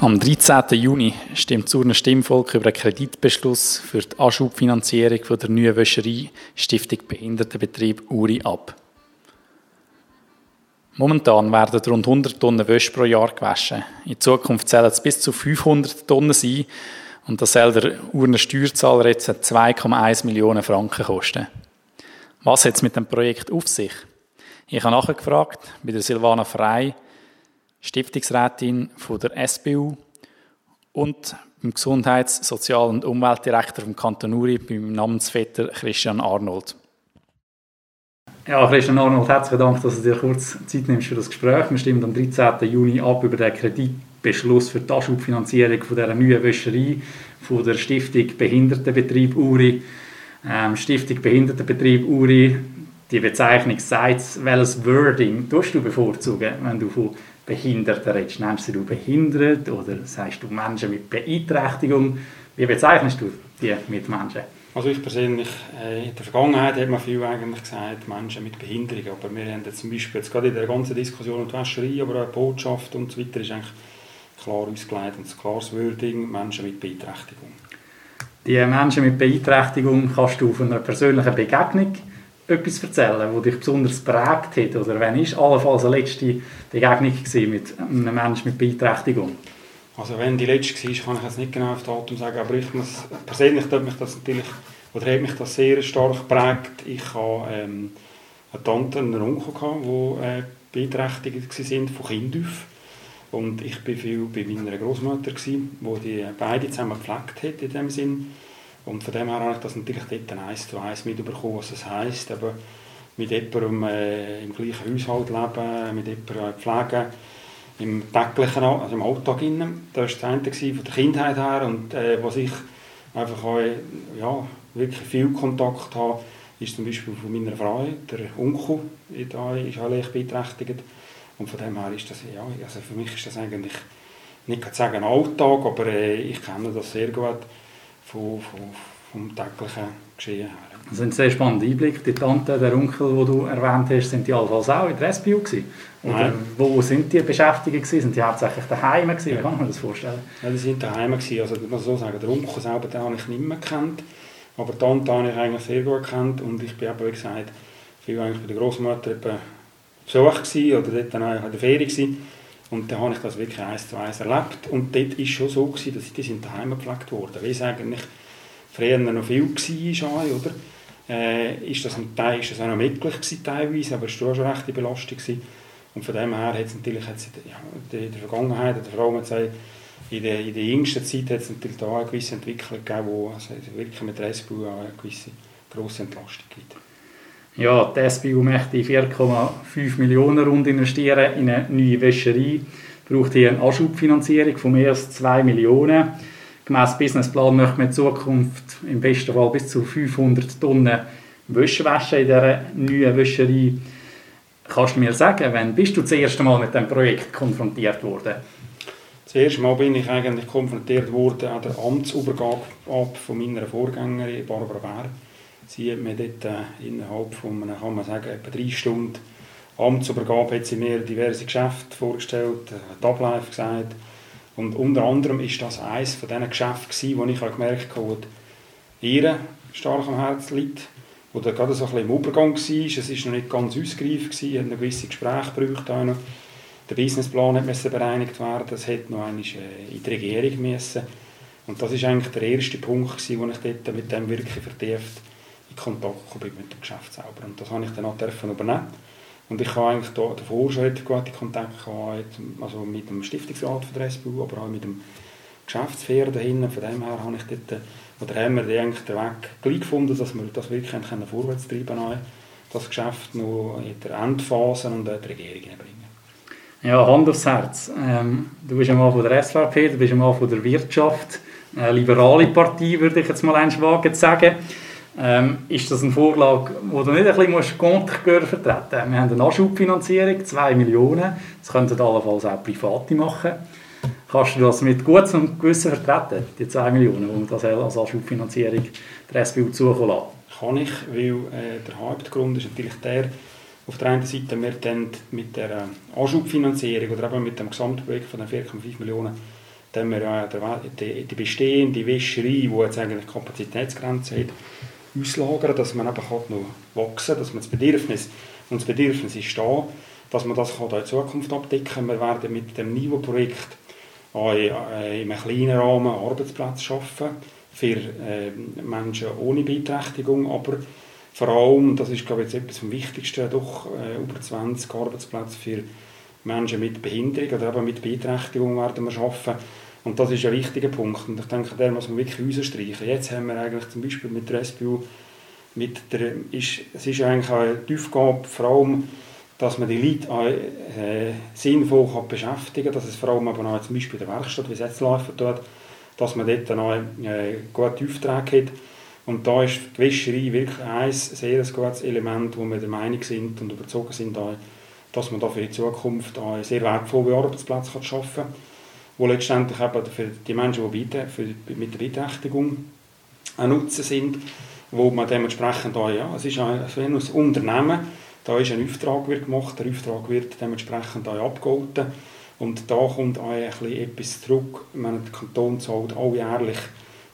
Am 13. Juni stimmt das Urner Stimmvolk über einen Kreditbeschluss für die Anschubfinanzierung der neuen Wäscherei Stiftung Behindertenbetrieb Uri ab. Momentan werden rund 100 Tonnen Wäsche pro Jahr gewaschen. In Zukunft sollen es bis zu 500 Tonnen sein und das soll der Urner Steuerzahler jetzt 2,1 Millionen Franken kosten. Was hat es mit dem Projekt auf sich? Ich habe nachgefragt bei der Silvana Frey, Stiftungsrätin der SBU und beim Gesundheits-, Sozial- und Umweltdirektor vom Kanton Uri, beim Namensvetter Christian Arnold. Ja, Christian Arnold, herzlichen Dank, dass du dir kurz Zeit nimmst für das Gespräch. Wir stimmen am 13. Juni ab über den Kreditbeschluss für die Anschubfinanzierung von dieser neuen Wäscherei von der Stiftung Behindertenbetrieb Uri. Ähm, Stiftung Behindertenbetrieb Uri, die Bezeichnung sagt, welches Wording tust du bevorzugen, wenn du von Behinderten redest. Nennst du behindert oder sagst du Menschen mit Beeinträchtigung? Wie bezeichnest du die Mitmenschen? Also ich persönlich, äh, in der Vergangenheit hat man viel eigentlich gesagt, Menschen mit Behinderung, aber wir haben jetzt zum Beispiel jetzt gerade in der ganzen Diskussion um die Wäscherei, aber auch Botschaft und so weiter, ist eigentlich klar ausgelegt und ein klares Wording, Menschen mit Beeinträchtigung. Die Menschen mit Beeinträchtigung kannst du von einer persönlichen Begegnung etwas erzählen, das dich besonders prägt hat? Oder wann war allenfalls eine letzte Begegnung mit einem Menschen mit Beeinträchtigung? Also wenn die letzte war, kann ich jetzt nicht genau auf Datum sagen, aber ich muss, persönlich hat mich das natürlich, oder hat mich das sehr stark geprägt. Ich hatte ähm, eine Tante und einen Onkel, die äh, beeinträchtigt waren von Kind auf. Und ich war viel bei meiner Großmutter, die die beide zusammen gepflegt hat in dem Sinn. Und von dem her habe ich das natürlich dort eins zu eins mitbekommen, was es heisst, eben mit jemandem äh, im gleichen Haushalt leben, mit jemandem pflegen, im täglichen, also im Alltag. Innen. Das war das eine von der Kindheit her und äh, was ich einfach auch, ja, wirklich viel Kontakt habe, ist zum Beispiel von meiner Frau, der Onkel, da ist auch leicht beeinträchtigt. Und von dem her ist das, ja, also für mich ist das eigentlich, nicht sagen Alltag, aber äh, ich kenne das sehr gut von, von, vom täglichen Geschehen her. Das sind sehr spannende Einblicke. Die Tante, der Onkel, die du erwähnt hast, sind die allenfalls auch in der SBU gewesen? Oder Nein. wo sind die beschäftigt gewesen? Sind die hauptsächlich daheim gewesen? Wie kann man das vorstellen? Ja, die sind daheim gewesen. Also, ich muss so sagen, der Onkel selber, den habe ich nicht mehr gekannt. Aber die Tante habe ich eigentlich sehr gut gekannt. Und ich bin eben, wie gesagt, viel eigentlich bei der Großmutter Besuch gewesen, oder dort dann in der Ferie gewesen. Und dann habe ich das wirklich eins zu eins erlebt. Und dort war es schon so, gewesen, dass die sind daheim gepflegt wurden. Wie es eigentlich früher noch viel war, oder? Äh, ist, das ein Teil, ist das auch noch möglich gewesen, teilweise, aber es war schon eine rechte Belastung. Gewesen. Und von dem her hat es natürlich hat's in, der, in Vergangenheit, oder vor allem in der, in der jüngsten Zeit hat es natürlich da eine gewisse Entwicklung gegeben, wo also wirklich mit auch eine gewisse grosse Entlastung gibt. Ja, die SBU möchte 4,5 Millionen rund investieren in eine neue Wäscherei. Braucht hier eine Anschubfinanzierung von mehr als 2 Millionen. Gemäss Businessplan möchte man in Zukunft im besten Fall bis zu 500 Tonnen Wäsche waschen in dieser neuen Wäscherei. Kannst du mir sagen, wann bist du das erste Mal mit diesem Projekt konfrontiert worden? Das erste Mal bin ich eigentlich konfrontiert worden an der Amtsübergabe von meiner Vorgängerin Barbara Bär Sie hat mir dort äh, innerhalb von, einer, kann man sagen, etwa drei Stunden Amtsübergabe hat sie mir diverse Geschäfte vorgestellt, äh, die Abläufe gesagt. Und unter anderem ist das eines von diesen Geschäften, wo ich gemerkt habe, ihr stark am Herzen liegt, wo da gerade so ein bisschen im Übergang war. Es war noch nicht ganz ausgereift, es hat noch gewisse Gespräche gebraucht. Der Businessplan musste bereinigt werden, das hätte noch einmal äh, in die Regierung müssen. Und das war eigentlich der erste Punkt, wo ich dort mit dem wirklich vertieft Kontakt gekommen mit dem Geschäft selber. Und das habe ich dann auch dürfen übernehmen. Und ich habe eigentlich da, davor schon gute Kontakte gehabt, also mit dem Stiftungsrat von der SBU, aber auch mit dem Geschäftsführer dahinter. Von dem her habe ich dort, oder haben wir eigentlich den Weg gleich gefunden, dass wir das wirklich vorwärts treiben können, das Geschäft noch in der Endphase und auch die Regierung bringen. Ja, Hand aufs Herz. Ähm, du bist einmal von der SVP, du bist einmal von der Wirtschaft, eine liberale Partei, würde ich jetzt mal wagen zu sagen. Ähm, ist das ein Vorschlag, wo du nicht ein bisschen Contre vertreten musst? Wir haben eine Anschubfinanzierung, 2 Millionen. Das könnten allenfalls auch Private machen. Kannst du das mit gutem Gewissen vertreten, die 2 Millionen, die das als Anschubfinanzierung der SBU zukommen lassen? Kann ich, weil äh, der Hauptgrund ist natürlich der, auf der einen Seite, wir dann mit der äh, Anschubfinanzierung oder eben mit dem Gesamtprojekt von den 4,5 Millionen Dann wir ja die, die bestehende Wäscherei, die jetzt eigentlich Kapazitätsgrenzen hat, auslagern, dass man eben noch wachsen kann, dass man das Bedürfnis, und das Bedürfnis ist da, dass man das kann in Zukunft abdecken kann. Wir werden mit dem Niveau-Projekt in einem kleinen Rahmen Arbeitsplätze schaffen für äh, Menschen ohne Beeinträchtigung, aber vor allem, das ist glaube ich jetzt etwas vom Wichtigsten, doch äh, über 20 Arbeitsplätze für Menschen mit Behinderung oder eben mit Beeinträchtigung werden wir schaffen. Und das ist ein wichtiger Punkt. Und ich denke, der muss man wirklich rausstreichen. Jetzt haben wir eigentlich zum Beispiel mit der SBU, mit der, ist, es ist eigentlich eine die Aufgabe, vor allem, dass man die Leute auch, äh, sinnvoll kann beschäftigen kann, dass es vor allem aber auch zum Beispiel in der Werkstatt, wie es jetzt läuft, dort, dass man dort dann auch äh, gute Aufträge hat. Und da ist die Wäscherei wirklich ein sehr gutes Element, wo wir der Meinung sind und überzogen sind, dass man da für die Zukunft auch sehr wertvolle Arbeitsplätze kann schaffen kann, die letztendlich eben für die Menschen, die mit der Beeinträchtigung ein Nutzen sind, wo man dementsprechend auch, ja, es ist ein, ein Unternehmen, da ist ein Auftrag wird gemacht, der Auftrag wird dementsprechend auch abgehalten und da kommt auch ein etwas zurück. Ich meine, der Kanton zahlt alljährlich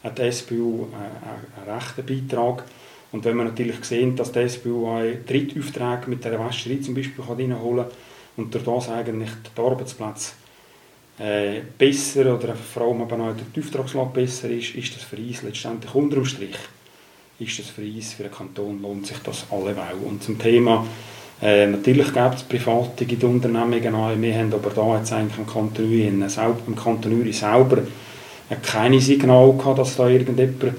an die SBU einen, einen rechten Beitrag. Und wenn man natürlich sehen, dass die SBU auch Drittaufträge mit der Wäscherei zum Beispiel reinholen kann und durch das eigentlich der Arbeitsplatz äh, besser oder vor allem aber auch der Auftragslage besser ist, ist das für uns letztendlich unterm Strich ist das für uns, für den Kanton, lohnt sich das alleweil. Und zum Thema, äh, natürlich gibt es private Unternehmungen an, wir haben aber da jetzt eigentlich im Kanton Uri, im Kanton selber keine Signal gehabt, dass da irgendjemand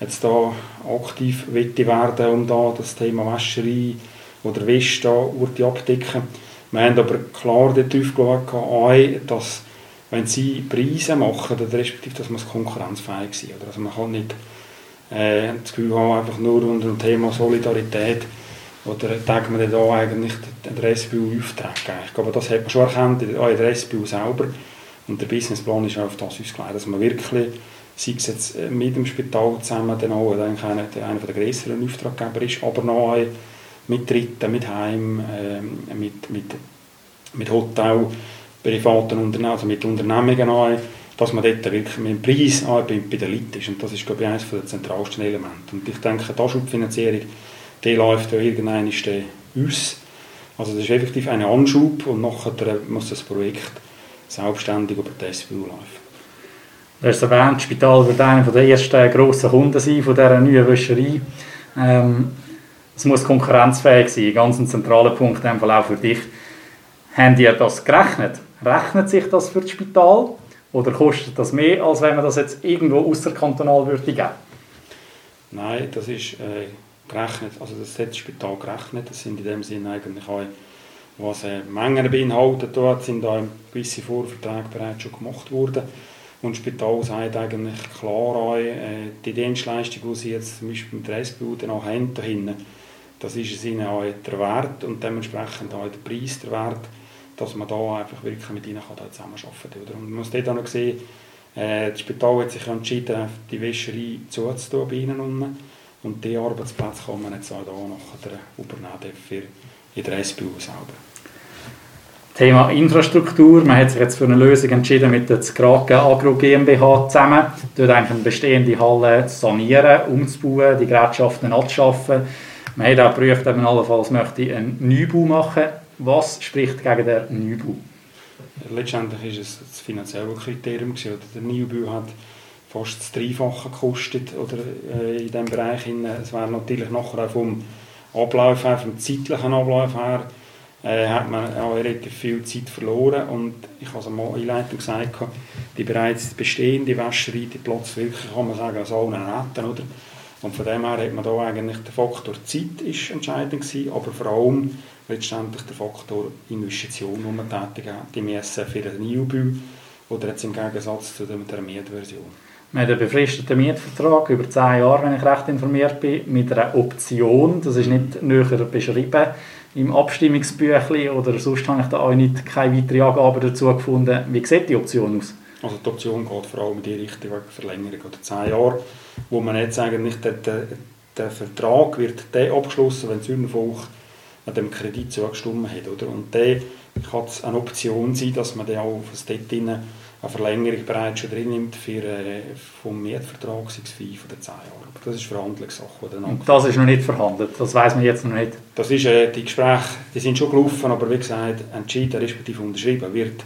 jetzt da aktiv werden um da das Thema Wäscherei oder Wäsche da abdecken. Wir haben aber klar dort aufgeschaut, dass wenn sie Preise machen, oder respektive, dass man konkurrenzfähig sein. Oder? Also man kann nicht äh, das Gefühl haben, einfach nur unter dem Thema Solidarität oder denkt man da eigentlich der SBU Aufträge Ich glaube, das hat man schon erkannt, auch in der SBU selber. Und der Businessplan ist auch auf das ausgelegt, dass man wirklich, sei es jetzt mit dem Spital zusammen, dann auch einer, einer der größeren Auftraggeber ist, aber noch mit Dritten, mit Heim, äh, mit, mit, mit Hotel, privaten Unternehmen, also mit Unternehmungen auch, dass man dort wirklich mit dem Preis bei, bei den Leuten ist. Und das ist, glaube ich, eines der zentralsten Elemente. Und ich denke, die Anschubfinanzierung, die läuft ja irgendwann aus. Also das ist effektiv ein Anschub und nachher muss das Projekt selbstständig über die SBU laufen. Du hast erwähnt, das Spital wird einer der ersten grossen Kunden sein von dieser neuen Wäscherei. Ähm, es muss konkurrenzfähig sein, ganz ein zentraler Punkt in dem Fall auch für dich. Haben die das gerechnet? Rechnet sich das für das Spital? Oder kostet das mehr, als wenn man das jetzt irgendwo außerkantonal würde geben? Nein, das ist äh, gerechnet, also das hat das Spital gerechnet. Das sind in dem Sinne eigentlich auch, was äh, Mengen beinhaltet. Dort sind da gewisse Vorverträge bereits schon gemacht worden. Und das Spital sagt eigentlich klar auch, äh, die Dienstleistung, die sie jetzt zum Beispiel mit der SBU dann auch haben, dahinten, das ist es ihnen auch der Wert und dementsprechend auch der Preis der Wert dass man da einfach wirklich mit ihnen kann zusammenarbeiten kann. Und man muss dort auch noch sehen, äh, das Spital hat sich entschieden, die Wäscherei zuzutun bei ihnen unten. Und diese Arbeitsplätze kann man jetzt auch hier nachher übernehmen für in der SBU selber. Thema Infrastruktur. Man hat sich jetzt für eine Lösung entschieden mit der Skrake Agro GmbH zusammen, dort eigentlich eine bestehende Halle zu sanieren, umzubauen, die Gerätschaften abzuschaffen. Man hat auch geprüft, ob man allenfalls möchte einen Neubau machen was spricht gegen den Neubau? Letztendlich war es das finanzielle Kriterium. Gewesen. Der Neubau hat fast das Dreifache gekostet oder, äh, in diesem Bereich. Es wäre natürlich nachher auch vom Ablauf her, vom zeitlichen Ablauf her, äh, hat man auch relativ viel Zeit verloren. Und ich habe es am Einleitung gesagt, die bereits bestehende Wäscherei, die Platz wirklich, kann man sagen, als allen Nähten, oder? Und von dem her hat man da eigentlich der Faktor Zeit ist entscheidend gewesen, aber vor allem letztendlich der Faktor Investition, die man tätigen, die müssen für einen Neubau oder jetzt im Gegensatz zu der, Mietversion. Wir haben einen befristeten Mietvertrag über 10 Jahre, wenn ich recht informiert bin, mit einer Option. Das ist nicht näher beschrieben im Abstimmungsbüchlein oder sonst habe ich da auch nicht keine weitere Angabe dazu gefunden. Wie sieht die Option aus? Also die Option geht vor allem in die Richtung Verlängerung oder 10 Jahre, wo man jetzt eigentlich der, der, der Vertrag wird der abgeschlossen, wenn Zürnvolk an dem Kredit zugestimmt hat. Oder? Und dann kann es eine Option sein, dass man dann auch das dort eine eine Verlängerung bereits schon drin nimmt für, äh, vom Mietvertrag, sei es fünf oder zehn Jahre. Aber das ist Verhandlungssache. Und das ist noch nicht verhandelt, das weiß man jetzt noch nicht? Das ist, äh, die Gespräche die sind schon gelaufen, aber wie gesagt, entschieden respektive unterschrieben wird,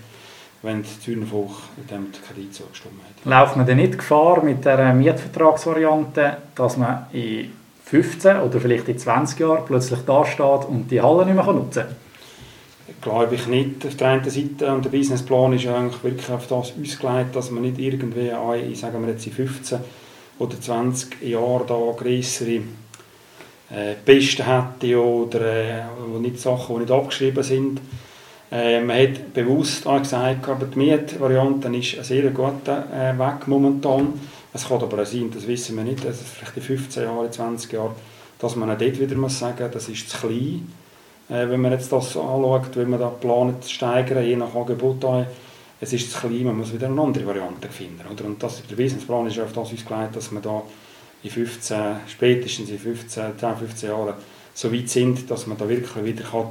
wenn die Zürnfolk dem Kredit zugestimmt hat. Läuft man denn nicht Gefahr mit der Mietvertragsvariante, dass man in 15 oder vielleicht in 20 Jahren plötzlich da steht und die Halle nicht mehr nutzen kann? glaube ich nicht. Auf der einen Seite, und der Businessplan ist eigentlich wirklich auf das ausgelegt, dass man nicht irgendwie, ich sage wir jetzt in 15 oder 20 Jahren da größere äh, Pisten hätte oder äh, wo nicht Sachen, die nicht abgeschrieben sind. Äh, man hat bewusst auch gesagt, aber die Mietvariante ist ein sehr guter äh, Weg momentan. Es kann aber auch sein, das wissen wir nicht, es vielleicht in 15 Jahren, 20 Jahren, dass man auch dort wieder muss sagen, das ist zu klein äh, wenn man jetzt das anschaut, wenn man da plant zu steigern, je nach Angebot, es ist zu klein, man muss wieder eine andere Variante finden. Oder? Und das, der Businessplan ist auf das ausgelegt, dass man da in 15, spätestens in 15, 10, 15 Jahren so weit sind, dass man da wirklich wieder kann,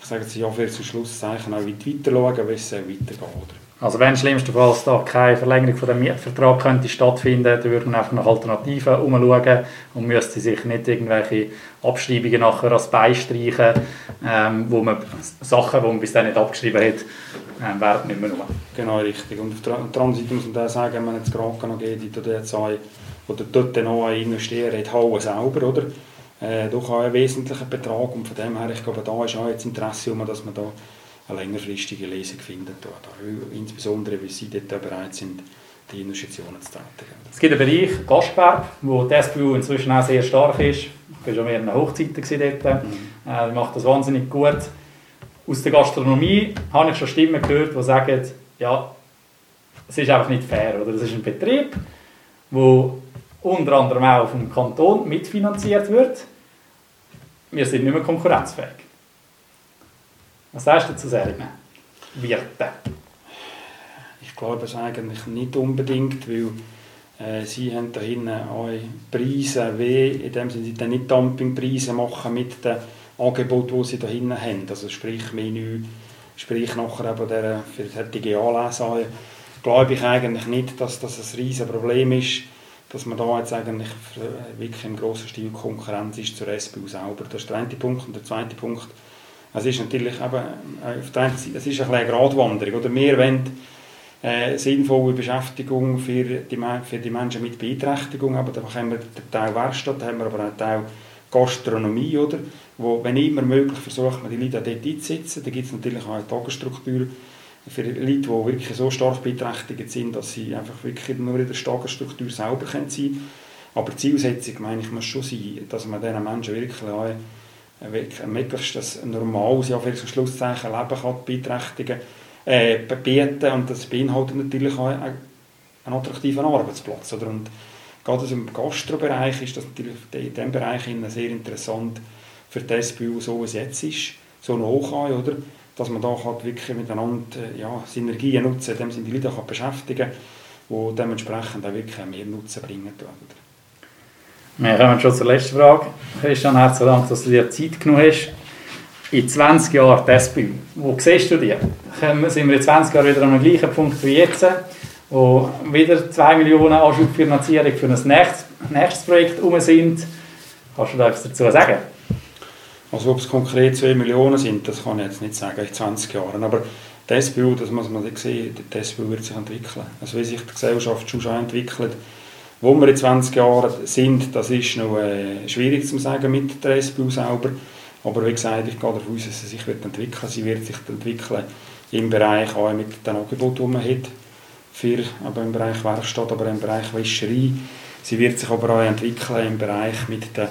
ich sage jetzt ja für zum Schlusszeichen, auch weiter schauen, wie es weitergeht. Also wenn schlimmstenfalls da keine Verlängerung von dem Mietvertrag könnte stattfinden, dann würde man einfach nach Alternativen umschauen und müsste sich nicht irgendwelche Abschreibungen nachher als beistreichen, ähm, wo man Sachen, die man bis dann nicht abgeschrieben hat, ähm, werden nicht mehr nur. Genau, richtig. Und auf der anderen Seite muss man dann sagen, wenn man jetzt gerade noch geht, oder jetzt oder dort noch investieren, hat Halle selber, oder? Äh, doch auch einen wesentlichen Betrag und von dem her, ich glaube, da ist auch jetzt Interesse, dass man da eine längerfristige Lesung finden. Insbesondere, weil sie dort bereit sind, die Investitionen zu tätigen. Es gibt einen Bereich Gastgewerbe, wo die inzwischen auch sehr stark ist. Ich war schon mehrere Hochzeiten dort. Mhm. Äh, macht das wahnsinnig gut. Aus der Gastronomie habe ich schon Stimmen gehört, die sagen, ja, es ist einfach nicht fair. Oder? Das ist ein Betrieb, der unter anderem auch vom Kanton mitfinanziert wird. Wir sind nicht mehr konkurrenzfähig. Was sagst du zu solchen Wirten? Ich glaube es eigentlich nicht unbedingt, weil äh, sie haben da hinten auch Preise, wie, in dem sie dann nicht Dumpingpreise machen mit den Angeboten, die sie da hinten haben. Also sprich Menü, sprich nachher eben der fertige Anlese. Glaube ich eigentlich nicht, dass das ein riesiges Problem ist, dass man da jetzt eigentlich wirklich im grossen Stil Konkurrenz ist zur SBU selber. Das ist der eine Punkt. Und der zweite Punkt, es ist natürlich eben, äh, auf der einen Seite, es ist eine Gratwanderung. Oder wir wollen äh, sinnvolle Beschäftigung für die, für die Menschen mit Beeinträchtigung, aber da haben wir den Teil Werkstatt, haben wir aber einen Teil Gastronomie, oder? Wo, wenn immer möglich, versucht man die Leute dort einzusetzen. Da gibt es natürlich auch eine Tagesstruktur für Leute, die wirklich so stark beeinträchtigt sind, dass sie einfach wirklich nur in der Tagesstruktur selber sein können. Aber die Zielsetzung, meine ich, muss schon sein, dass man diesen Menschen wirklich auch möglichst das normales, ja, für Schlusszeichen Leben kann beeinträchtigen, äh, bieten und das beinhaltet natürlich auch einen attraktiven Arbeitsplatz. Oder? Und gerade im Gastrobereich ist das natürlich in diesem Bereich sehr interessant für die SBU, so wie es jetzt ist, so hoch an, oder? Dass man da halt wirklich miteinander ja, Synergien nutzen kann, indem die Leute kann beschäftigen kann, die dementsprechend auch wirklich mehr Nutzen bringen. Wir kommen schon zur letzten Frage. Christian, herzlichen Dank, dass du dir Zeit genommen hast. In 20 Jahren die SBU, wo siehst du dich? Sind wir in 20 Jahren wieder an dem gleichen Punkt wie jetzt, wo wieder 2 Millionen Anschubfinanzierung für ein nächstes, nächstes Projekt um sind? Kannst du da etwas dazu sagen? Also ob es konkret 2 Millionen sind, das kann ich jetzt nicht sagen in 20 Jahren. Aber die SBU, das muss man sehen, die SBU wird sich entwickeln. Also wie sich die Gesellschaft schon entwickelt, wo wir in 20 Jahren sind, das ist noch äh, schwierig zu sagen mit der SBU selber. Aber wie gesagt, ich gehe davon aus, dass sie sich wird entwickeln Sie wird sich entwickeln im Bereich auch mit den Angeboten, die man hat, für, aber im Bereich Werkstatt, aber im Bereich Wäscherei. Sie wird sich aber auch entwickeln im Bereich mit den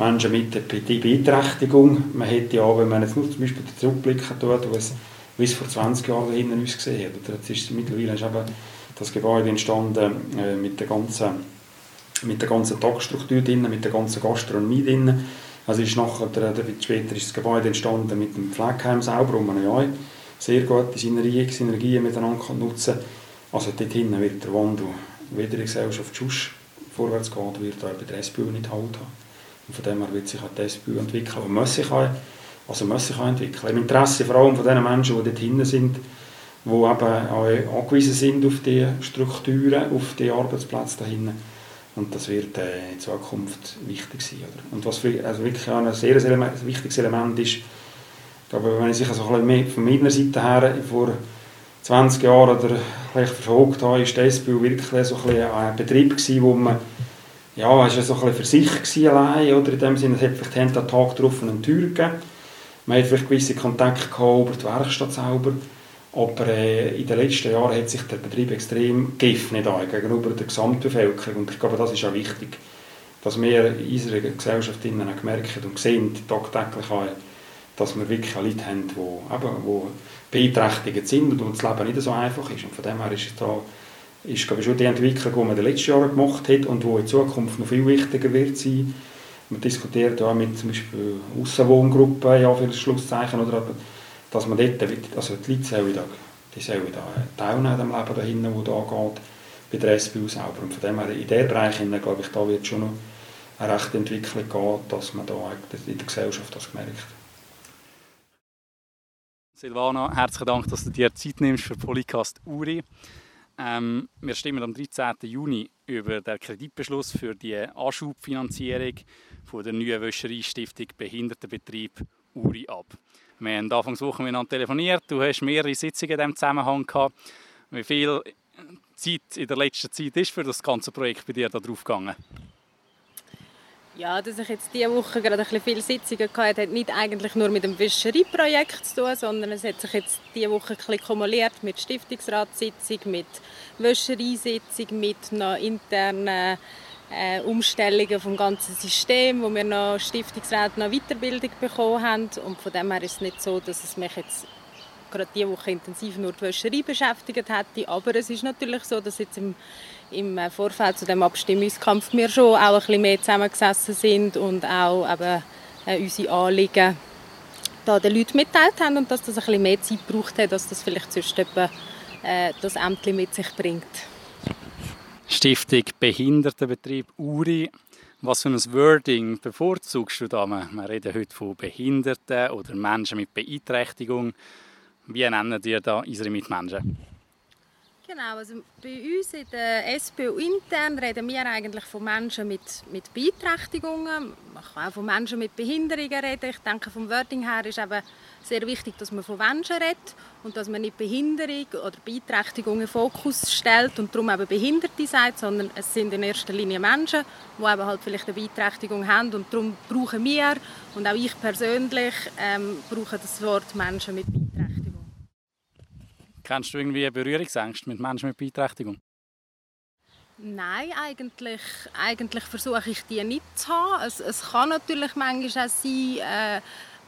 Menschen mit der Beeinträchtigung. Man hätte ja, wenn man jetzt nur zum Beispiel zurückblicken tut, wie es vor 20 Jahren hinten ausgesehen hat. Jetzt ist mittlerweile ist eben das Gebäude entstanden äh, mit der ganzen mit der ganzen Tagesstruktur drin, mit der ganzen Gastronomie drin. Also ist nachher, der, später ist das Gebäude entstanden mit dem Pflegeheim selber, wo man ja sehr gute Synergien, Synergien miteinander kann nutzen kann. Also dort hinten wird der Wandel wieder in der Gesellschaft Schuss vorwärts gehen, wird auch bei der SPU nicht halt haben. Und von dem her wird sich auch die SPU entwickeln, aber muss sich auch, also muss sich auch entwickeln. Im Interesse vor allem von den Menschen, die dort hinten sind, die eben auch angewiesen sind auf die Strukturen, auf die Arbeitsplätze dahinten. Und das wird äh, in Zukunft wichtig sein. Oder? Und was für, also wirklich auch ein sehr, sehr wichtiges Element ist, glaube, wenn ich sich ein bisschen von meiner Seite her vor 20 Jahren oder vielleicht verfolgt habe, ist die SBU wirklich so ein, ein Betrieb gewesen, wo man ja, es war so ein bisschen für sich allein, oder? in dem Sinne, es hat vielleicht an Tag drauf eine Tür gegeben. Man hat vielleicht gewisse Kontakte gehabt über die Werkstatt selber, aber äh, in den letzten Jahren hat sich der Betrieb extrem geöffnet gegenüber der Gesamtbevölkerung und ich glaube, das ist auch wichtig, dass wir in unserer Gesellschaft gemerkt und sehen, tagtäglich auch, dass wir wirklich Leute haben, die, eben, die beeinträchtigt sind und das Leben nicht so einfach ist. Und von dem her ist es da ist glaube ich, schon die Entwicklung, die man in den letzten Jahren gemacht hat und die in Zukunft noch viel wichtiger wird sein. Man diskutiert ja mit zum Beispiel Aussenwohngruppen, ja, für Schlusszeichen, oder, dass man dort, also die Leute sollen da, die sollen da teilnehmen am Leben dahin, wo da geht, bei der SBU selber. Und von dem her, in diesem Bereich, glaube ich, da wird schon noch eine rechte Entwicklung gehen, dass man da in der Gesellschaft das gemerkt Silvana, herzlichen Dank, dass du dir Zeit nimmst für Polycast Uri. Ähm, wir stimmen am 13. Juni über den Kreditbeschluss für die Anschubfinanzierung von der neuen Wäschereistiftung Behindertenbetrieb Uri ab. Wir haben Anfangswoche miteinander telefoniert. Du hast mehrere Sitzungen in diesem Zusammenhang gehabt. Wie viel Zeit in der letzten Zeit ist für das ganze Projekt bei dir da gegangen? Ja, dass ich jetzt diese Woche gerade ein viele Sitzungen hatte, hat nicht eigentlich nur mit dem Wischereiprojekt zu tun, sondern es hat sich jetzt diese Woche ein kumuliert mit Stiftungsratssitzung, mit Wäschereisitzung, mit noch internen äh, Umstellungen vom ganzen System, wo wir noch Stiftungsräte noch Weiterbildung bekommen haben. Und von dem her ist es nicht so, dass es mich jetzt gerade diese Woche intensiv nur die Wäscherei beschäftigt hätte. Aber es ist natürlich so, dass jetzt im im äh, Vorfeld zu dem Abstimmungskampf wir schon auch ein bisschen mehr zusammengesessen sind und auch eben, äh, unsere Anliegen da den Leuten mitteilt haben und dass das ein bisschen mehr Zeit braucht dass das vielleicht sonst etwa, äh, das Ämtli mit sich bringt. Stiftung Behindertenbetrieb Uri. Was für ein Wording bevorzugst du da? Wir reden heute von Behinderten oder Menschen mit Beeinträchtigung. Wie nennen dir da unsere Mitmenschen? Genau, also bei uns in der SPU intern reden wir eigentlich von Menschen mit, mit Beeinträchtigungen. Man kann auch von Menschen mit Behinderungen reden. Ich denke, vom Wording her ist eben sehr wichtig, dass man von Menschen redet und dass man nicht Behinderung oder Beeinträchtigung in Fokus stellt und darum eben Behinderte sagt, sondern es sind in erster Linie Menschen, die eben halt vielleicht eine Beeinträchtigung haben und darum brauchen wir und auch ich persönlich ähm, brauche das Wort Menschen mit Beeinträchtigung. Kennst du irgendwie Berührungsängste mit Menschen mit Beeinträchtigung? Nein, eigentlich, eigentlich versuche ich die nicht zu haben. Es, es kann natürlich manchmal auch sein, äh,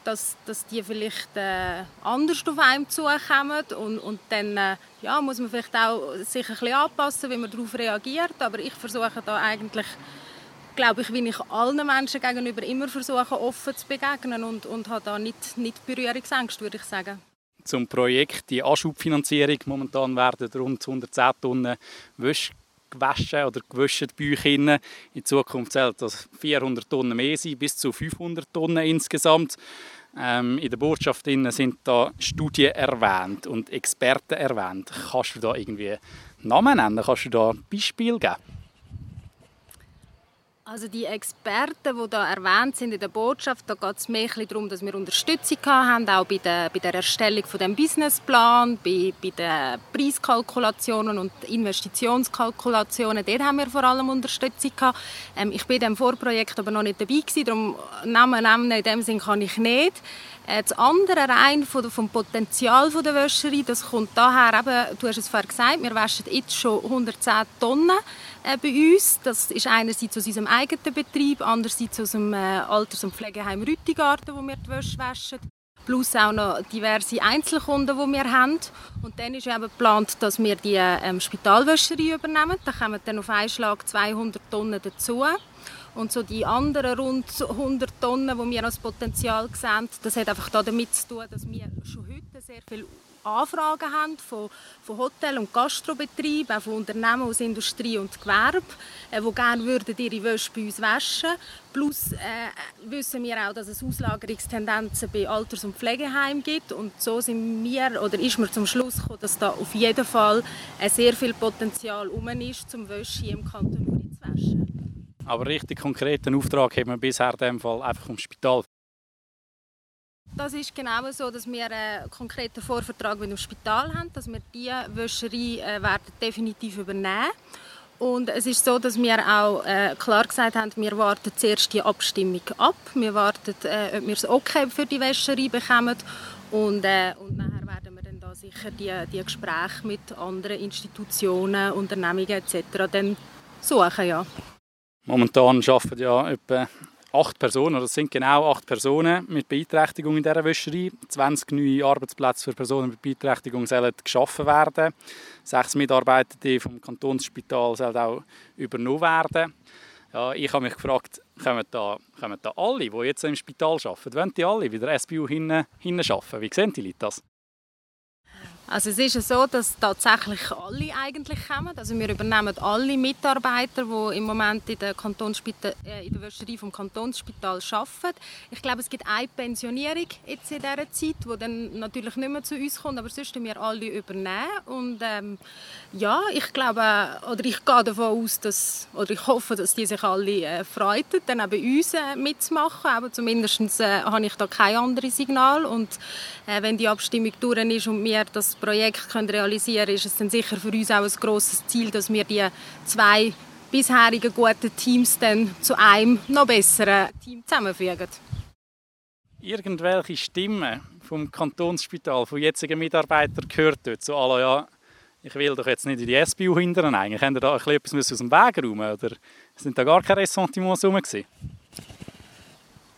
dass, dass die vielleicht äh, anders auf einem zukommen und, und dann äh, ja, muss man vielleicht auch sich ein bisschen anpassen, wie man darauf reagiert. Aber ich versuche da eigentlich, glaube ich, wie ich allen Menschen gegenüber immer versuche, offen zu begegnen und, und habe da nicht, nicht Berührungsängste, würde ich sagen zum Projekt die Anschubfinanzierung. Momentan werden rund 110 Tonnen Wäsche gewaschen oder gewaschen euch In Zukunft soll das 400 Tonnen mehr sein, bis zu 500 Tonnen insgesamt. Ähm, in der Botschaft sind da Studien erwähnt und Experten erwähnt. Kannst du da irgendwie Namen nennen? Kannst du da Beispiele geben? Also die Experten, die da erwähnt sind in der Botschaft, da geht es mehr darum, dass wir Unterstützung haben, auch bei der, bei der Erstellung von dem Businessplan, bei, bei den Preiskalkulationen und Investitionskalkulationen. Dort haben wir vor allem Unterstützung. Ähm, ich bin in dem Vorprojekt aber noch nicht dabei gewesen, darum Namen nennen in dem Sinn kann ich nicht. Äh, das andere rein vom Potenzial der Wäscherei, das kommt daher, eben, du hast es vorher gesagt, wir waschen jetzt schon 110 Tonnen bei uns. Das ist einerseits aus unserem eigenen Betrieb, andererseits aus dem äh, Alters- und Pflegeheim Rüttigarten, wo wir die Wäsche waschen. Plus auch noch diverse Einzelkunden, die wir haben. Und dann ist eben geplant, dass wir die ähm, Spitalwäscherei übernehmen. Da kommen dann auf einen Schlag 200 Tonnen dazu. Und so die anderen rund 100 Tonnen, die wir als Potenzial sehen, das hat einfach damit zu tun, dass wir schon heute sehr viel Anfragen haben von, von Hotel- und Gastrobetrieben, auch von Unternehmen aus Industrie und Gewerbe, äh, die gerne würden ihre Wäsche bei uns waschen Plus äh, wissen wir auch, dass es Auslagerungstendenzen bei Alters- und Pflegeheimen gibt. Und so sind wir, oder ist mir zum Schluss gekommen, dass da auf jeden Fall ein sehr viel Potenzial um ist, zum Wäsche im Kanton Uri zu waschen. Aber richtig konkreten Auftrag haben wir bisher in dem Fall einfach vom Spital das ist genau so, dass wir einen konkreten Vorvertrag mit dem Spital haben, dass wir diese Wäscherei äh, werden definitiv übernehmen und es ist so, dass wir auch äh, klar gesagt haben, wir warten zuerst die Abstimmung ab. Wir warten, äh, ob wir es okay für die Wäscherei bekommen. Und, äh, und nachher werden wir dann da sicher die, die Gespräche mit anderen Institutionen, Unternehmungen etc. dann suchen. Ja. Momentan arbeiten ja etwa acht Personen, oder es sind genau acht Personen mit Beeinträchtigung in dieser Wäscherei. 20 neue Arbeitsplätze für Personen mit Beeinträchtigung sollen geschaffen werden. Sechs Mitarbeiter vom Kantonsspital sollen auch übernommen werden. Ja, ich habe mich gefragt, kommen da, kommen da alle, die jetzt im Spital arbeiten, wollen die alle wieder SBU hinten arbeiten? Wie sehen die Leute das? Also es ist so, dass tatsächlich alle eigentlich kommen. Also wir übernehmen alle Mitarbeiter, die im Moment in der, Kantonsspital, äh, in der Wäscherei vom Kantonsspital arbeiten. Ich glaube, es gibt eine Pensionierung jetzt in dieser Zeit, die dann natürlich nicht mehr zu uns kommt, aber sonst wir alle übernehmen. Und ähm, ja, ich glaube, oder ich gehe davon aus, dass, oder ich hoffe, dass die sich alle äh, freuen, dann auch uns äh, mitzumachen. Aber zumindest äh, habe ich da kein anderes Signal. Und äh, wenn die Abstimmung durch ist und wir das Projekt realisieren können, ist es dann sicher für uns auch ein grosses Ziel, dass wir die zwei bisherigen guten Teams dann zu einem noch besseren Team zusammenfügen. Irgendwelche Stimmen vom Kantonsspital, von jetzigen Mitarbeitern gehört dort, so alle, ja, ich will doch jetzt nicht in die SBU hindern eigentlich. Haben da etwas aus dem Weg räumen oder sind da gar keine Ressentiments rum gewesen?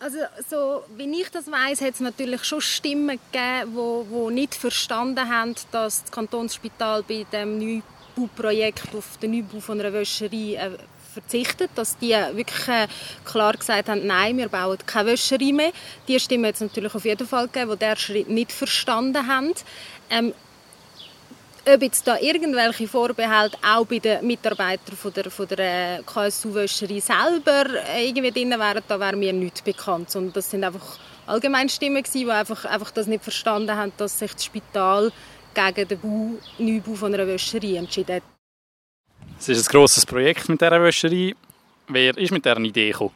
Also, so wie ich das weiß, hat es natürlich schon Stimmen gegeben, die, die nicht verstanden haben, dass das Kantonsspital bei dem Neubauprojekt auf den Neubau von einer Wäscherei äh, verzichtet, dass die wirklich äh, klar gesagt haben, nein, wir bauen keine Wäscherei mehr. Die Stimmen es natürlich auf jeden Fall gegeben, die diesen Schritt nicht verstanden haben. Ähm, ob jetzt da irgendwelche Vorbehalte auch bei den Mitarbeitern von der, von der äh, KSU-Wäscherei selber äh, irgendwie drin wären, da wäre mir nichts bekannt. Und das sind einfach allgemeine Stimmen die einfach, einfach das nicht verstanden haben, dass sich das Spital gegen den Bau, Neubau von einer Wäscherei entschieden hat. Es ist ein grosses Projekt mit dieser Wäscherei. Wer ist mit dieser Idee gekommen?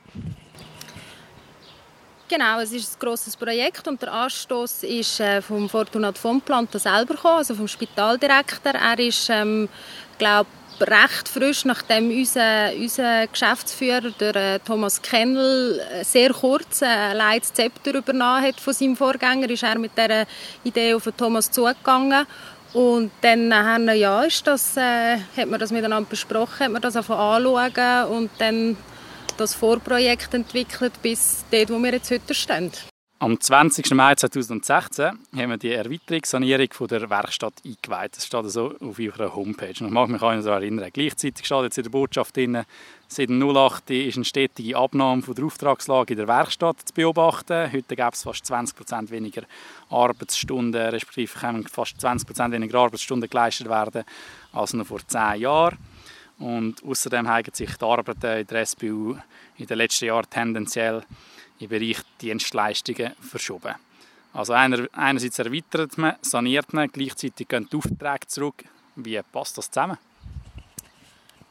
Genau, es ist ein grosses Projekt und der Anstoß ist äh, vom Fortunat von Planta selber gekommen, also vom Spitaldirektor. Er ist, ähm, glaube recht frisch, nachdem unser, unser Geschäftsführer, der äh, Thomas Kennel, äh, sehr kurz ein äh, Zepter übernommen hat von seinem Vorgänger, ist er mit dieser Idee auf Thomas zugegangen. Und dann nachher, ja, ist das, äh, hat man das miteinander besprochen, hat man das anschauen und dann das Vorprojekt entwickelt bis dort, wo wir jetzt heute stehen. Am 20. Mai 2016 haben wir die Erweiterung, Sanierung von der Werkstatt eingeweiht. Das steht also auf eurer Homepage. Ich mag mich an daran erinnern. Gleichzeitig steht jetzt in der Botschaft drin, seit 08 ist eine stetige Abnahme von der Auftragslage in der Werkstatt zu beobachten. Heute gibt es fast 20% weniger Arbeitsstunden, respektive können fast 20% weniger Arbeitsstunden geleistet werden als noch vor 10 Jahren. Und außerdem haben sich die Arbeiten in der SBU in den letzten Jahren tendenziell im Bereich Dienstleistungen verschoben. Also einer, einerseits erweitert man, saniert man, gleichzeitig gehen die Aufträge zurück. Wie passt das zusammen?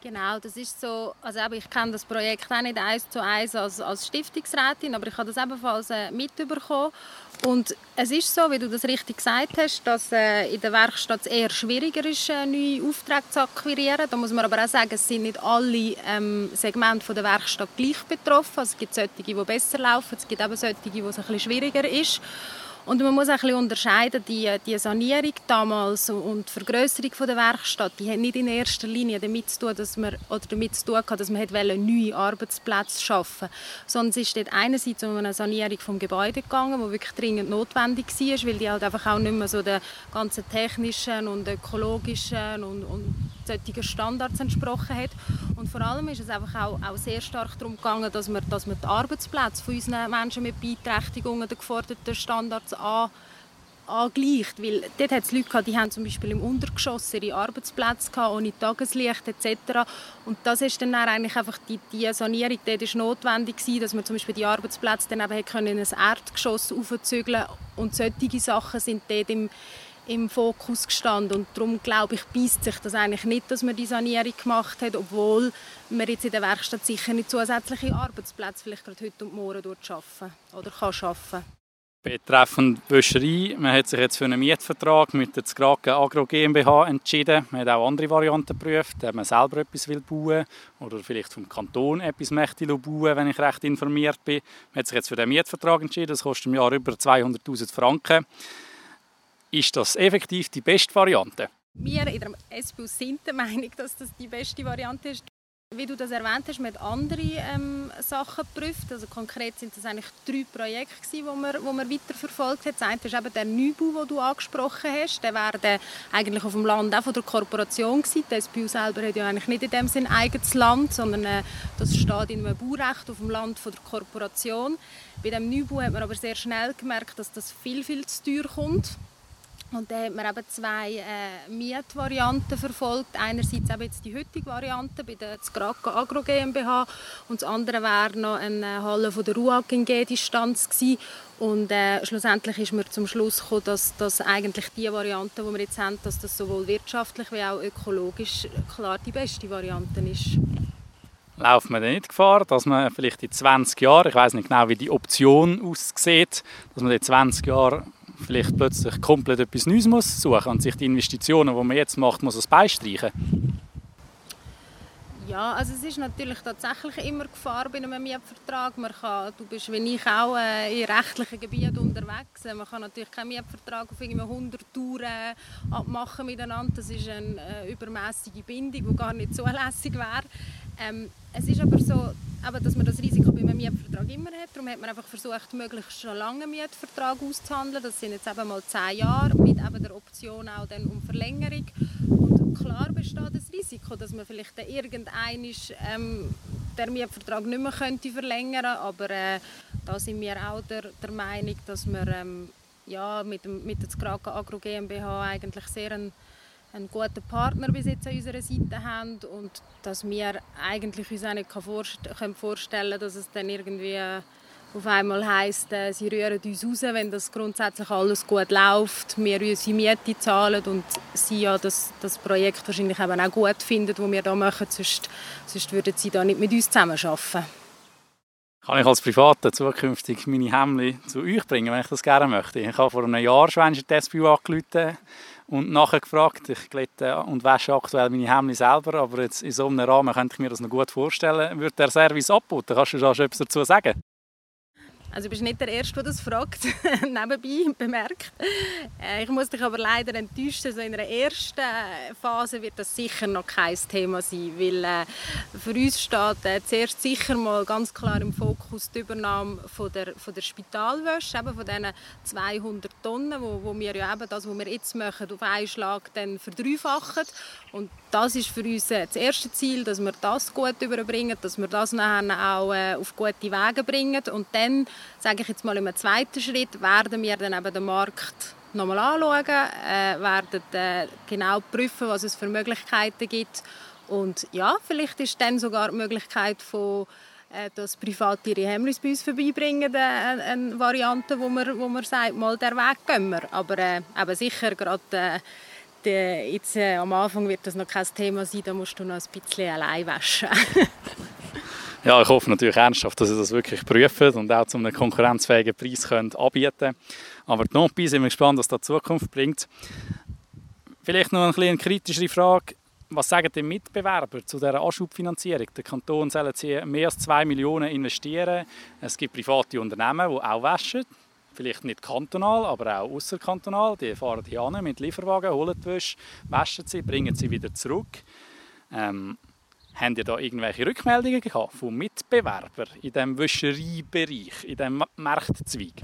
Genau, das ist so, also ich kenne das Projekt auch nicht eins zu eins als, als Stiftungsrätin, aber ich habe das ebenfalls äh, mitbekommen. Und es ist so, wie du das richtig gesagt hast, dass äh, in der Werkstatt eher schwieriger ist, äh, neue Aufträge zu akquirieren. Da muss man aber auch sagen, es sind nicht alle ähm, Segmente von der Werkstatt gleich betroffen. Also es gibt solche, die besser laufen, es gibt eben solche, wo es ein bisschen schwieriger ist. Und man muss ein bisschen unterscheiden, die, die Sanierung damals und die Vergrößerung der Werkstatt, die hat nicht in erster Linie damit zu tun, dass man, oder damit zu tun gehabt, dass man neue Arbeitsplätze schaffen. Sondern es ist dort einerseits um eine Sanierung des Gebäudes gegangen, die wirklich dringend notwendig war, weil die halt einfach auch nicht mehr so den ganzen technischen und ökologischen und, und solchen Standards entsprochen hat. Und vor allem ist es einfach auch, auch sehr stark darum gegangen, dass wir, dass wir die Arbeitsplätze von unseren Menschen mit Beeinträchtigungen den geforderten Standards an angleicht. Weil dort hat es Leute gehabt, die haben zum Beispiel im Untergeschoss ihre Arbeitsplätze gehabt, ohne Tageslicht etc. Und das ist dann eigentlich einfach die, die Sanierung, die ist notwendig gewesen, dass man zum Beispiel die Arbeitsplätze dann eben können in ein Erdgeschoss aufzügeln und solche Sachen sind dort im, im Fokus gestanden und darum glaube ich, beißt sich das eigentlich nicht, dass man die Sanierung gemacht hat, obwohl man jetzt in der Werkstatt sicher nicht zusätzliche Arbeitsplätze vielleicht gerade heute und morgen dort schaffen oder kann schaffen. Betreffend Wäscherei, man hat sich jetzt für einen Mietvertrag mit der Zgrake Agro GmbH entschieden. Man hat auch andere Varianten geprüft, ob man selber etwas will oder vielleicht vom Kanton etwas möchte bauen, wenn ich recht informiert bin. Man hat sich jetzt für den Mietvertrag entschieden, das kostet im Jahr über 200'000 Franken. Ist das effektiv die beste Variante? Wir in der SPU sind der Meinung, dass das die beste Variante ist. Wie du das erwähnt hast, mit andere ähm, Sachen geprüft. Also konkret sind das eigentlich drei Projekte, die wir, wo wir weiterverfolgt haben. Das eine ist eben der Neubau, den du angesprochen hast. Der wäre eigentlich auf dem Land auch von der Korporation gewesen. Die SPU selber hat ja eigentlich nicht in dem Sinn eigenes Land, sondern äh, das steht in einem Baurecht auf dem Land von der Korporation. Bei dem Neubau hat man aber sehr schnell gemerkt, dass das viel, viel zu teuer kommt. Und dann hat man eben zwei äh, Mietvarianten verfolgt. Einerseits eben jetzt die heutige Variante bei der Zgraka Agro GmbH und das andere wäre noch eine Halle von der RUAG in G-Distanz Und äh, schlussendlich ist man zum Schluss gekommen, dass, dass eigentlich die Variante, die wir jetzt haben, dass das sowohl wirtschaftlich wie auch ökologisch klar die beste Variante ist. Lauft man denn nicht Gefahr, dass man vielleicht in 20 Jahren, ich weiß nicht genau, wie die Option aussieht, dass man in 20 Jahren vielleicht plötzlich komplett etwas Neues muss suchen und sich die Investitionen, die man jetzt macht, muss es beistreichen? Ja, also es ist natürlich tatsächlich immer Gefahr bei einem Mietvertrag. Man kann, du bist wie ich auch äh, in rechtlichen Gebieten unterwegs. Man kann natürlich keinen Mietvertrag auf 100 Touren abmachen miteinander. Das ist eine äh, übermäßige Bindung, die gar nicht zulässig wäre. Ähm, es ist aber so, aber dass man das Risiko bei einem Mietvertrag immer hat. Darum hat man einfach versucht, möglichst einen Mietvertrag auszuhandeln. Das sind jetzt eben mal zehn Jahre mit eben der Option auch dann um Verlängerung. Klar besteht das Risiko, dass man vielleicht irgendein ähm, der Mietvertrag nicht mehr könnte verlängern könnte. Aber äh, da sind wir auch der, der Meinung, dass wir ähm, ja, mit, dem, mit der Skraka Agro GmbH eigentlich sehr einen einen guten Partner bis jetzt an unserer Seite haben und dass wir eigentlich uns auch nicht vorstellen können, dass es dann irgendwie auf einmal heisst, äh, sie rühren uns raus, wenn das grundsätzlich alles gut läuft, wir unsere Miete zahlen und sie ja das, das Projekt wahrscheinlich eben auch gut finden, das wir hier machen, sonst, sonst würden sie da nicht mit uns zusammenarbeiten. Kann ich als Privater zukünftig meine Hemden zu euch bringen, wenn ich das gerne möchte? Ich habe vor einem Jahr schon die SBU angerufen und nachher gefragt. Ich glätte und wasche aktuell meine Hemden selber, aber jetzt in so einem Rahmen könnte ich mir das noch gut vorstellen. Würde der Service abboten? Kannst du da schon etwas dazu sagen? Also du bist nicht der Erste, der das fragt, nebenbei bemerkt. Äh, ich muss dich aber leider enttäuschen, so in der ersten Phase wird das sicher noch kein Thema sein, weil äh, für uns steht äh, zuerst sicher mal ganz klar im Fokus die Übernahme von der, von der Spitalwäsche, eben von diesen 200 Tonnen, wo, wo wir ja eben das, was wir jetzt machen, auf einen Schlag dann verdreifachen. Und das ist für uns das erste Ziel, dass wir das gut überbringen, dass wir das nachher auch auf gute Wege bringen. Und dann sage ich jetzt mal im zweiten Schritt, werden wir dann eben den Markt nochmal anschauen, äh, werden äh, genau prüfen, was es für Möglichkeiten gibt und ja, vielleicht ist dann sogar die Möglichkeit von äh, dass Private ihre Hemmnis bei uns vorbeibringen, äh, eine Variante, wo man, wo man sagt, mal der Weg gehen wir. Aber äh, eben sicher gerade äh, jetzt äh, am Anfang wird das noch kein Thema sein, da musst du noch ein bisschen allein waschen. Ja, ich hoffe natürlich ernsthaft, dass sie das wirklich prüfen und auch zu einem konkurrenzfähigen Preis können anbieten können. Aber noch sind wir gespannt, was da die Zukunft bringt. Vielleicht noch eine, eine kritische Frage. Was sagen die Mitbewerber zu dieser Anschubfinanzierung? Der Kanton soll jetzt mehr als 2 Millionen investieren. Es gibt private Unternehmen, die auch waschen. Vielleicht nicht kantonal, aber auch außerkantonal. Die fahren hier mit Lieferwagen, holen die Wäsche, waschen sie, bringen sie wieder zurück. Ähm, haben ihr da irgendwelche Rückmeldungen gehabt von Mitbewerbern in diesem Wäschereibereich, in diesem Marktzweig?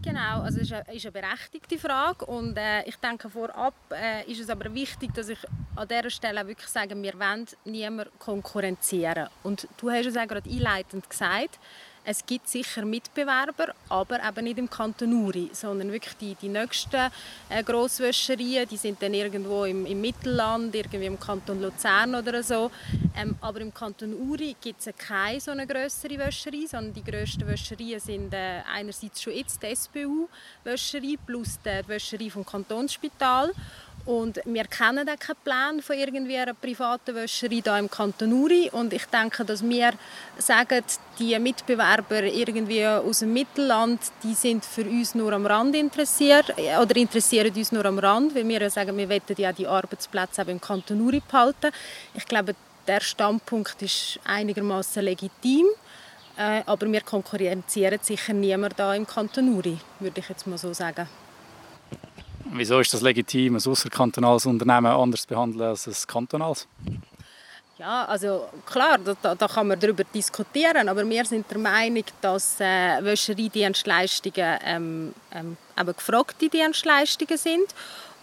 Genau, also ist eine, ist eine berechtigte Frage und äh, ich denke vorab äh, ist es aber wichtig, dass ich an dieser Stelle wirklich sage, wir wollen niemanden konkurrenzieren. Und du hast es auch gerade einleitend gesagt, es gibt sicher Mitbewerber, aber eben nicht im Kanton Uri, sondern wirklich die, die nächsten äh, Grosswäscherien, die sind dann irgendwo im, im, Mittelland, irgendwie im Kanton Luzern oder so. Ähm, aber im Kanton Uri gibt es keine so eine größere Wäscherei, sondern die grössten Wäscherien sind äh, einerseits schon jetzt die SBU-Wäscherei plus die Wäscherei vom Kantonsspital. Und wir kennen auch keinen Plan von irgendwie einer privaten Wäscherei hier im Kanton Uri. Und ich denke, dass wir sagen, die Mitbewerber irgendwie aus dem Mittelland, die sind für uns nur am Rand interessiert oder interessieren uns nur am Rand, weil wir ja sagen, wir wollen ja die Arbeitsplätze auch im Kanton Uri behalten. Ich glaube, der Standpunkt ist einigermaßen legitim. Äh, aber wir konkurrenzieren sicher niemand da im Kanton Uri, würde ich jetzt mal so sagen. Wieso ist das legitim, ein außerkantonales Unternehmen anders zu behandeln als ein kantonales? Ja, also klar, da, da, kann man darüber diskutieren, aber wir sind der Meinung, dass äh, Wäschereidienstleistungen ähm, ähm, gefragte Dienstleistungen sind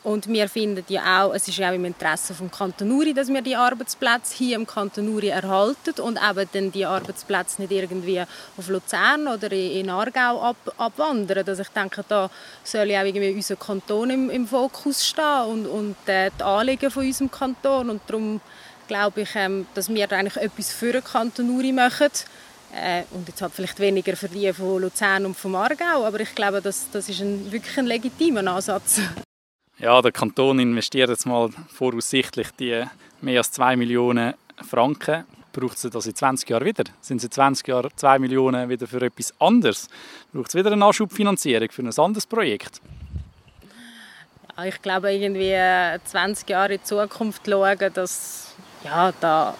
und wir finden ja auch, es ist ja auch im Interesse vom Kanton Uri, dass wir die Arbeitsplätze hier im Kanton Uri erhalten und eben dann die Arbeitsplätze nicht irgendwie auf Luzern oder in Aargau ab, abwandern. Also ich denke, da soll ja auch irgendwie unser Kanton im, im Fokus stehen und, und äh, die Anliegen von unserem Kanton und darum glaube ich, ähm, dass wir eigentlich etwas für den Kanton Uri machen. Äh, und jetzt halt vielleicht weniger für die von Luzern und vom Aargau, aber ich glaube, das, das ist ein, wirklich ein legitimer Ansatz. Ja, der Kanton investiert jetzt mal voraussichtlich die mehr als 2 Millionen Franken. Braucht es das in 20 Jahren wieder? Sind es in 20 Jahren 2 Millionen wieder für etwas anderes? Braucht es wieder eine Nachschubfinanzierung für ein anderes Projekt? Ja, ich glaube, irgendwie 20 Jahre in die Zukunft schauen, dass, ja, da,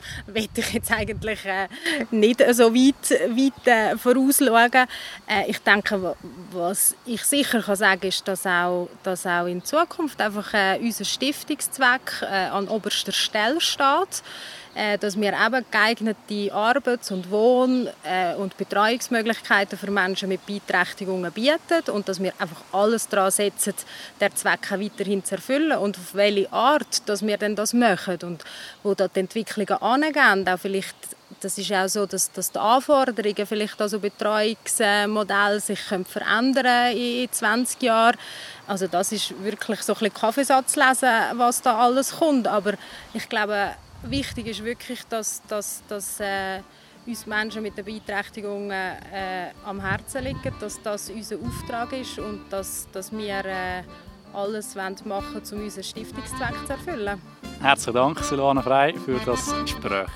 will ich jetzt eigentlich äh, nicht so weit, weit äh, vorausschauen. Äh, ich denke, was ich sicher kann sagen ist, dass auch, dass auch in Zukunft einfach äh, unser Stiftungszweck äh, an oberster Stelle steht. Äh, dass wir eben geeignete Arbeits- und Wohn- äh, und Betreuungsmöglichkeiten für Menschen mit Beeinträchtigungen bieten und dass wir einfach alles daran setzen, der Zweck weiterhin zu erfüllen und auf welche Art dass wir denn das machen und wo da die Entwicklungen angehen, auch vielleicht das ist auch so, dass, dass die Anforderungen, vielleicht also Betreuungsmodelle sich verändern in 20 Jahren. Also das ist wirklich so ein bisschen Kaffeesatz lesen, was da alles kommt. Aber ich glaube, wichtig ist wirklich, dass, dass, dass äh, uns Menschen mit der Beeinträchtigung äh, am Herzen liegt, dass das unser Auftrag ist und dass, dass wir äh, alles machen wollen, um unseren Stiftungszweck zu erfüllen. Herzlichen Dank, Silvana Frei, für das Gespräch.